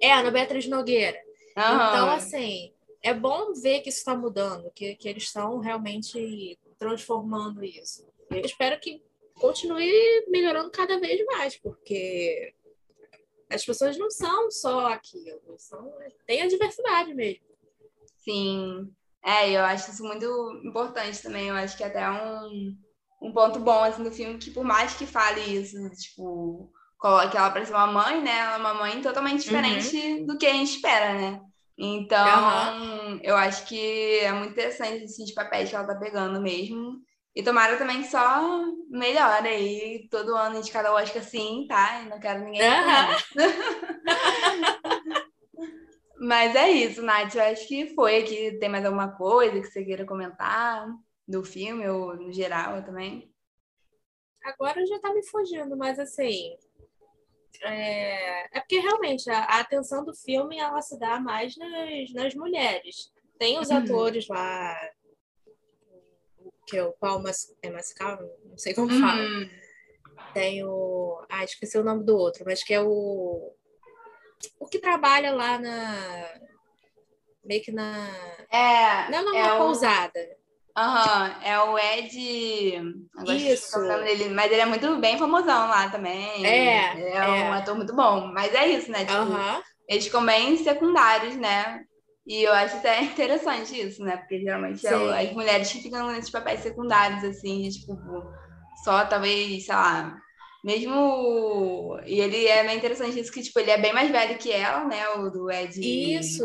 É, Ana Beatriz Nogueira. Uhum. Então, assim, é bom ver que isso está mudando, que, que eles estão realmente transformando isso. Eu espero que continue melhorando cada vez mais, porque as pessoas não são só aquilo, são, tem a diversidade mesmo. Sim, é, eu acho isso muito importante também. Eu acho que até um, um ponto bom assim, do filme, que por mais que fale isso, tipo, coloque ela para ser uma mãe, né? Ela é uma mãe totalmente diferente uhum. do que a gente espera, né? Então, uhum. eu acho que é muito interessante esses papéis que ela tá pegando mesmo. E tomara também que só melhore aí todo ano de cada Oscar assim, tá? Eu não quero ninguém. [LAUGHS] Mas é isso, Nath. Eu acho que foi aqui. Tem mais alguma coisa que você queira comentar do filme ou no geral também? Agora já tá me fugindo, mas assim. É, é porque realmente a, a, atenção do filme ela se dá mais nas, nas mulheres. Tem os uhum. atores lá que é o Paul Mas, é Mascal, não sei como fala. Uhum. Tem o. Ah, esqueci o nome do outro, mas que é o. O que trabalha lá na. Meio que na. É. Não, não, é na o... pousada. Aham, uhum, é o Ed. Isso. Dele, mas ele é muito bem famosão lá também. É. É, é. um ator muito bom. Mas é isso, né? Tipo, uhum. Eles ficam bem secundários, né? E eu acho até interessante isso, né? Porque geralmente é as mulheres que ficam nesses papéis secundários, assim, de, tipo, só talvez, sei lá, mesmo. E ele é bem interessante isso, que, tipo, ele é bem mais velho que ela, né? O do Ed. Isso!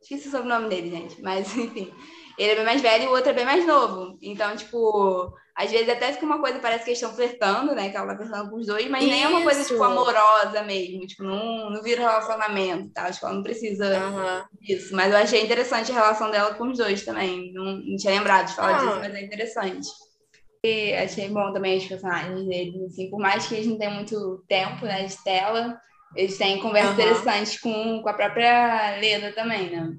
Esqueci o sobrenome dele, gente, mas [LAUGHS] enfim. Ele é bem mais velho e o outro é bem mais novo. Então, tipo, às vezes até fica uma coisa, parece que eles estão flertando, né? Que ela tá flertando com os dois, mas Isso. nem é uma coisa, tipo, amorosa mesmo. Tipo, não, não vira relacionamento, tá? Acho que ela não precisa uhum. disso. Mas eu achei interessante a relação dela com os dois também. Não, não tinha lembrado de falar ah. disso, mas é interessante. E achei bom também os personagens deles, assim, por mais que eles não tenham muito tempo, né, de tela, eles têm conversas uhum. interessantes com, com a própria Leda também, né?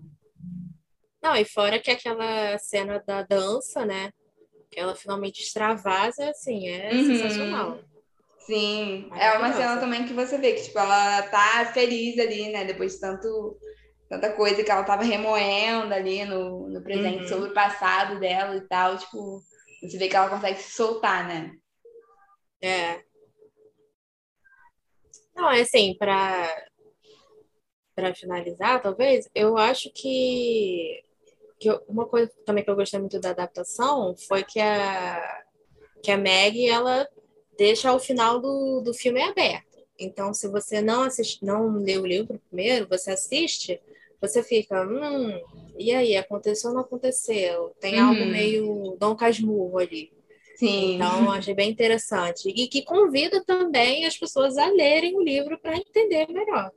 Não, e fora que aquela cena da dança, né? Que ela finalmente extravasa, assim, é uhum. sensacional. Sim, é uma cena também que você vê que, tipo, ela tá feliz ali, né? Depois de tanto, tanta coisa que ela tava remoendo ali no, no presente uhum. sobre o passado dela e tal, tipo, você vê que ela consegue se soltar, né? É. Não, é assim, para para finalizar, talvez, eu acho que que eu, uma coisa também que eu gostei muito da adaptação foi que a, que a Meg, ela deixa o final do, do filme aberto. Então, se você não assiste, não lê o livro primeiro, você assiste, você fica, hum, e aí, aconteceu ou não aconteceu? Tem uhum. algo meio Dom Casmurro ali. Sim. Então, achei bem interessante. E que convida também as pessoas a lerem o livro para entender melhor.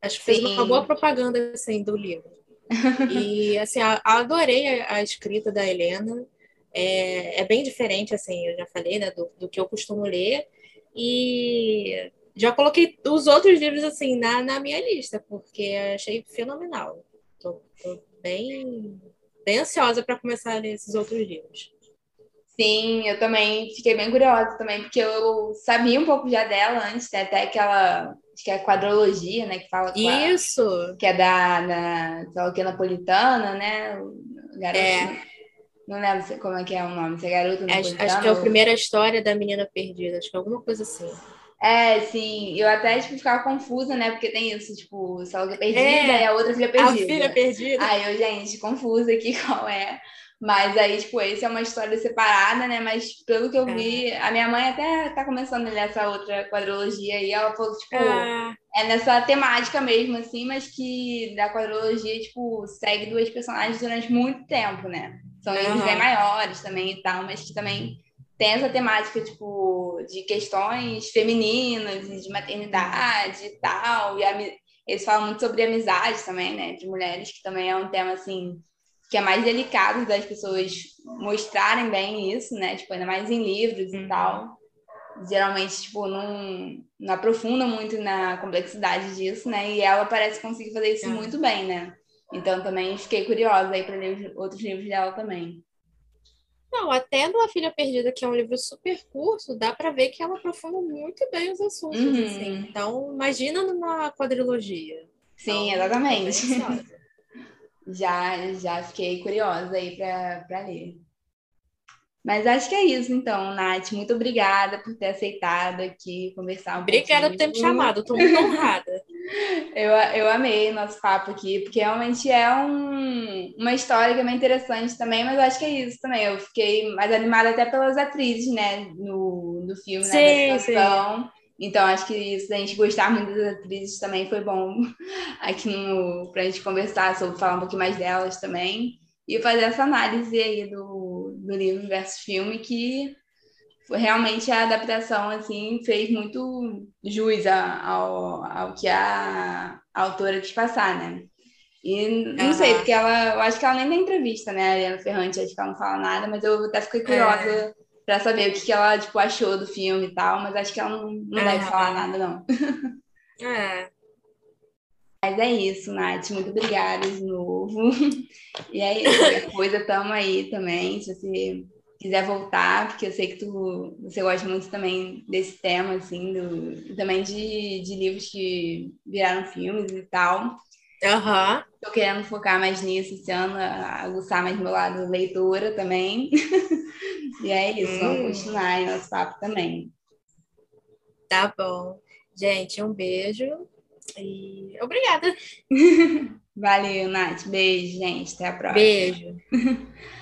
Acho que fez uma boa propaganda assim, do livro. E, assim, adorei a, escrita da Helena. É, é, bem diferente, assim, eu já falei, né, do, do, que eu costumo ler. E já coloquei os outros livros, assim, na, na minha lista, porque achei fenomenal. Tô, tô bem, bem ansiosa para começar a ler esses outros livros. Sim, eu também fiquei bem curiosa também, porque eu sabia um pouco já dela antes, né, até aquela acho que é a quadrologia, né? Que fala Isso! A, que é da, da teologia napolitana, né? garoto, é. Não lembro como é que é o nome, se é garoto napolitano. Acho, que é a primeira história da menina perdida, acho que é alguma coisa assim. É, sim. Eu até tipo, ficava confusa, né? Porque tem isso, tipo, teologia perdida é, e a outra filha perdida. A filha perdida. Aí eu, gente, confusa aqui [LAUGHS] qual é. Mas aí, tipo, esse é uma história separada, né? Mas pelo que eu vi, é. a minha mãe até tá começando a ler essa outra quadrologia e ela falou, tipo, é. é. nessa temática mesmo, assim, mas que da quadrologia, tipo, segue duas personagens durante muito tempo, né? São livros uhum. bem maiores também e tal, mas que também tem essa temática, tipo, de questões femininas e de maternidade e tal. E eles falam muito sobre amizade também, né? De mulheres, que também é um tema, assim, que é mais delicado das pessoas mostrarem bem isso, né? Tipo, ainda mais em livros uhum. e tal. Geralmente, tipo, não, não aprofunda muito na complexidade disso, né? E ela parece conseguir fazer isso uhum. muito bem, né? Então também fiquei curiosa aí para ler outros livros dela também. Não, até no A Filha Perdida, que é um livro super curto, dá para ver que ela aprofunda muito bem os assuntos, uhum. assim. Então, imagina numa quadrilogia. Sim, então, exatamente. Já, já fiquei curiosa aí para ler. Mas acho que é isso, então, Nath. Muito obrigada por ter aceitado aqui conversar um Obrigada por ter me chamado, estou muito honrada. [LAUGHS] eu, eu amei nosso papo aqui, porque realmente é um, uma história que é bem interessante também, mas acho que é isso também. Eu fiquei mais animada até pelas atrizes, né, no, no filme, sim, na sim. Então, acho que isso, a gente gostar muito das atrizes também foi bom [LAUGHS] aqui no, pra gente conversar sobre, falar um pouquinho mais delas também e fazer essa análise aí do, do livro versus filme, que realmente a adaptação assim fez muito jus ao, ao que a, a autora quis passar, né? E não uhum. sei, porque ela, eu acho que ela nem dá entrevista, né? A Ariana Ferrante, acho que ela não fala nada, mas eu até fiquei curiosa é. Para saber o que, que ela tipo, achou do filme e tal, mas acho que ela não, não uhum. deve falar nada, não. [LAUGHS] É. Mas é isso, Nath. Muito obrigada de novo. [LAUGHS] E é isso. Qualquer coisa, tamo aí também. Se você quiser voltar, porque eu sei que tu, você gosta muito também desse tema, assim, do, também de, de livros que viraram filmes e tal. Uhum. Tô querendo focar mais nisso esse ano, aguçar mais meu lado leitora também. [LAUGHS] e é isso, hum. vamos continuar aí nosso papo também. Tá bom. Gente, um beijo e obrigada. [LAUGHS] Valeu, Nath. Beijo, gente. Até a próxima. Beijo. [LAUGHS]